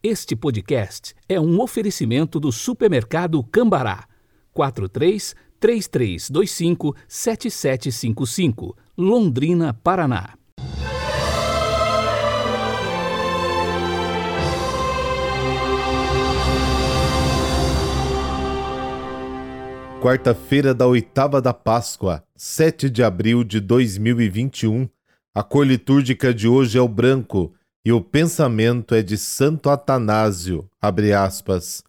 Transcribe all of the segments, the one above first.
Este podcast é um oferecimento do supermercado Cambará. 43 3325 7755, Londrina, Paraná. Quarta-feira da oitava da Páscoa, 7 de abril de 2021. A cor litúrgica de hoje é o branco e o pensamento é de Santo Atanásio, abre aspas.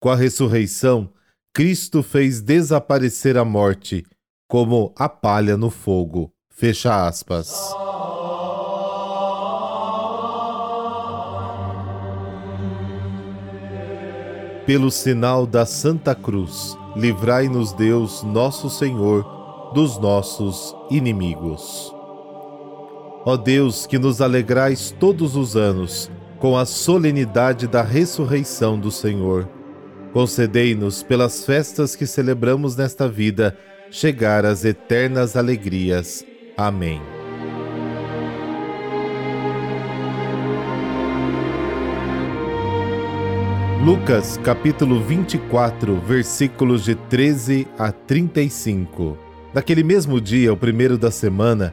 Com a ressurreição, Cristo fez desaparecer a morte, como a palha no fogo. Fecha aspas. Pelo sinal da Santa Cruz, livrai-nos Deus, nosso Senhor, dos nossos inimigos. Ó Deus, que nos alegrais todos os anos com a solenidade da ressurreição do Senhor, concedei-nos, pelas festas que celebramos nesta vida, chegar às eternas alegrias. Amém. Lucas capítulo 24, versículos de 13 a 35. Naquele mesmo dia, o primeiro da semana,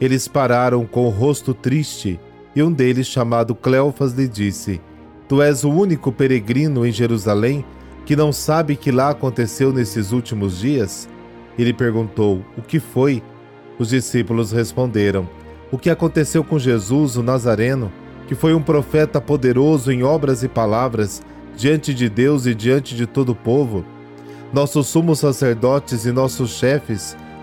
Eles pararam com o rosto triste, e um deles, chamado Cleofas, lhe disse: Tu és o único peregrino em Jerusalém que não sabe que lá aconteceu nesses últimos dias? Ele perguntou: O que foi? Os discípulos responderam: O que aconteceu com Jesus, o Nazareno, que foi um profeta poderoso em obras e palavras diante de Deus e diante de todo o povo? Nossos sumos sacerdotes e nossos chefes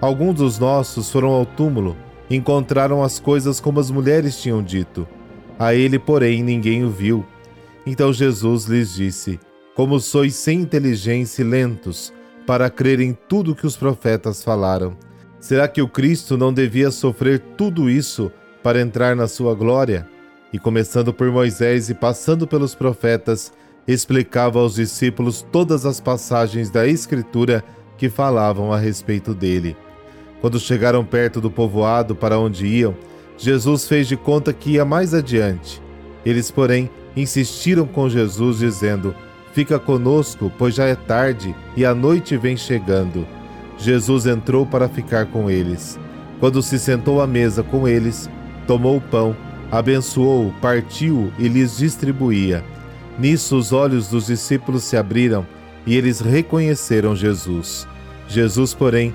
Alguns dos nossos foram ao túmulo encontraram as coisas como as mulheres tinham dito. A ele, porém, ninguém o viu. Então Jesus lhes disse: Como sois sem inteligência e lentos para crer em tudo que os profetas falaram. Será que o Cristo não devia sofrer tudo isso para entrar na sua glória? E começando por Moisés e passando pelos profetas, explicava aos discípulos todas as passagens da Escritura que falavam a respeito dele. Quando chegaram perto do povoado para onde iam, Jesus fez de conta que ia mais adiante. Eles, porém, insistiram com Jesus, dizendo: Fica conosco, pois já é tarde e a noite vem chegando. Jesus entrou para ficar com eles. Quando se sentou à mesa com eles, tomou o pão, abençoou, partiu e lhes distribuía. Nisso os olhos dos discípulos se abriram e eles reconheceram Jesus. Jesus, porém,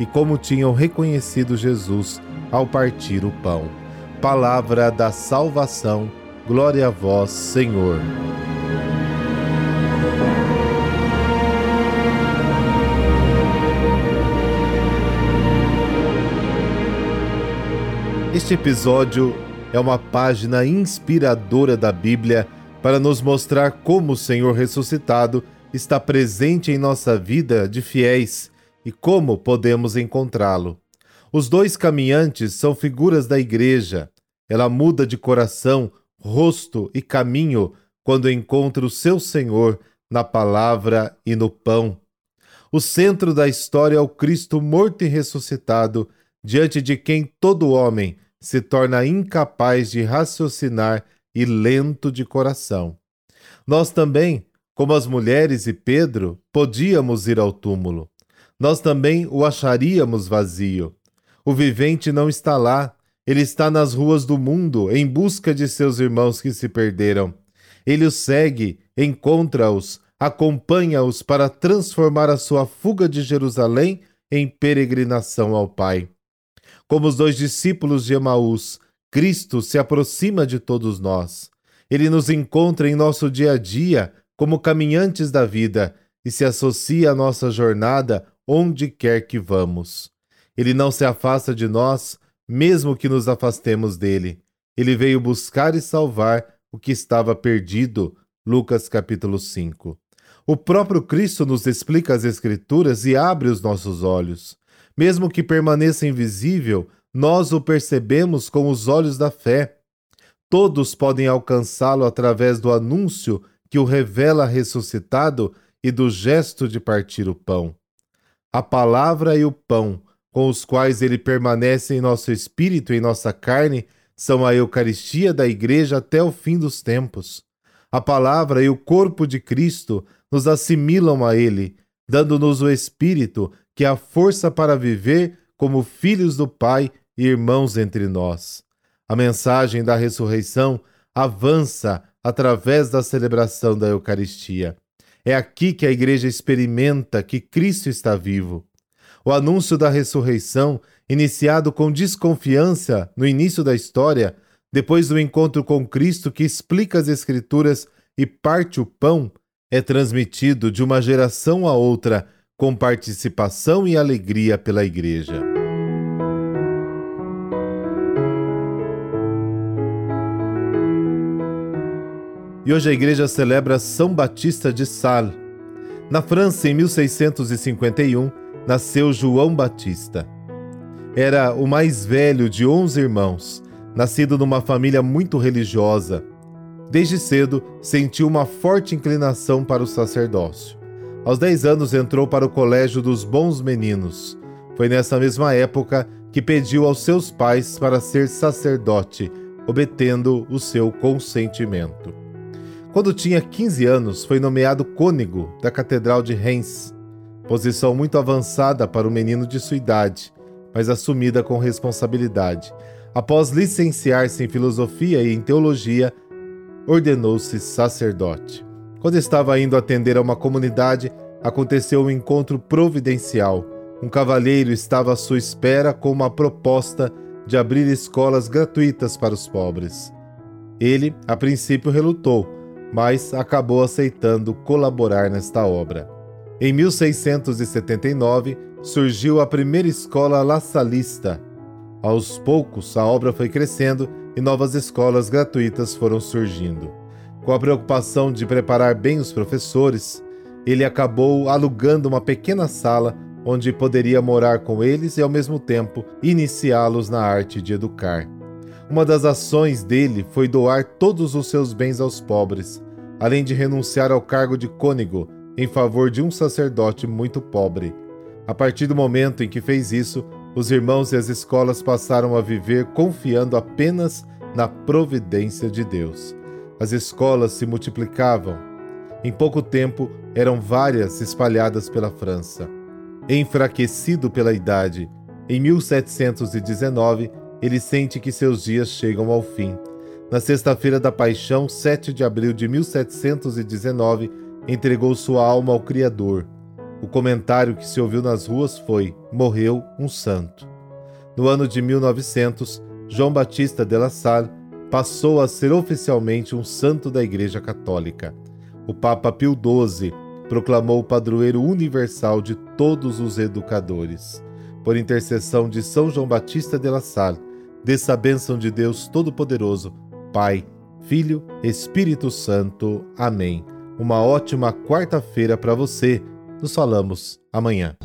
e como tinham reconhecido Jesus ao partir o pão. Palavra da salvação, glória a vós, Senhor. Este episódio é uma página inspiradora da Bíblia para nos mostrar como o Senhor ressuscitado está presente em nossa vida de fiéis e como podemos encontrá-lo. Os dois caminhantes são figuras da igreja. Ela muda de coração, rosto e caminho quando encontra o seu Senhor na palavra e no pão, O centro da história é o Cristo morto e ressuscitado, diante de quem todo homem se torna incapaz de raciocinar e lento de coração. Nós também, como as mulheres e Pedro, podíamos ir ao túmulo. Nós também o acharíamos vazio. O vivente não está lá, ele está nas ruas do mundo em busca de seus irmãos que se perderam. Ele os segue, encontra-os, acompanha-os para transformar a sua fuga de Jerusalém em peregrinação ao Pai. Como os dois discípulos de Emaús, Cristo se aproxima de todos nós. Ele nos encontra em nosso dia a dia como caminhantes da vida e se associa à nossa jornada onde quer que vamos. Ele não se afasta de nós, mesmo que nos afastemos dele. Ele veio buscar e salvar o que estava perdido. Lucas capítulo 5. O próprio Cristo nos explica as Escrituras e abre os nossos olhos. Mesmo que permaneça invisível, nós o percebemos com os olhos da fé. Todos podem alcançá-lo através do anúncio que o revela ressuscitado e do gesto de partir o pão. A palavra e o pão, com os quais ele permanece em nosso espírito e em nossa carne, são a Eucaristia da Igreja até o fim dos tempos. A palavra e o corpo de Cristo nos assimilam a Ele, dando-nos o Espírito, que é a força para viver como filhos do Pai e irmãos entre nós. A mensagem da ressurreição avança através da celebração da Eucaristia. É aqui que a Igreja experimenta que Cristo está vivo. O anúncio da ressurreição, iniciado com desconfiança no início da história, depois do encontro com Cristo que explica as Escrituras e parte o pão, é transmitido de uma geração a outra com participação e alegria pela Igreja. E hoje a Igreja celebra São Batista de Sales. Na França, em 1651, nasceu João Batista. Era o mais velho de onze irmãos nascido numa família muito religiosa, desde cedo sentiu uma forte inclinação para o sacerdócio. Aos 10 anos entrou para o Colégio dos Bons Meninos. Foi nessa mesma época que pediu aos seus pais para ser sacerdote, obtendo o seu consentimento. Quando tinha 15 anos, foi nomeado cônego da Catedral de Reims, posição muito avançada para o menino de sua idade, mas assumida com responsabilidade. Após licenciar-se em filosofia e em teologia, ordenou-se sacerdote. Quando estava indo atender a uma comunidade, aconteceu um encontro providencial. Um cavalheiro estava à sua espera com uma proposta de abrir escolas gratuitas para os pobres. Ele, a princípio, relutou, mas acabou aceitando colaborar nesta obra. Em 1679, surgiu a primeira escola La Salista, aos poucos, a obra foi crescendo e novas escolas gratuitas foram surgindo. Com a preocupação de preparar bem os professores, ele acabou alugando uma pequena sala onde poderia morar com eles e, ao mesmo tempo, iniciá-los na arte de educar. Uma das ações dele foi doar todos os seus bens aos pobres, além de renunciar ao cargo de cônego em favor de um sacerdote muito pobre. A partir do momento em que fez isso, os irmãos e as escolas passaram a viver confiando apenas na providência de Deus. As escolas se multiplicavam. Em pouco tempo, eram várias espalhadas pela França. Enfraquecido pela idade, em 1719, ele sente que seus dias chegam ao fim. Na sexta-feira da Paixão, 7 de abril de 1719, entregou sua alma ao Criador o comentário que se ouviu nas ruas foi: morreu um santo. No ano de 1900, João Batista de La Salle passou a ser oficialmente um santo da Igreja Católica. O Papa Pio XII proclamou o padroeiro universal de todos os educadores. Por intercessão de São João Batista de La Salle, dessa bênção de Deus Todo-Poderoso, Pai, Filho, Espírito Santo. Amém. Uma ótima quarta-feira para você nos falamos amanhã.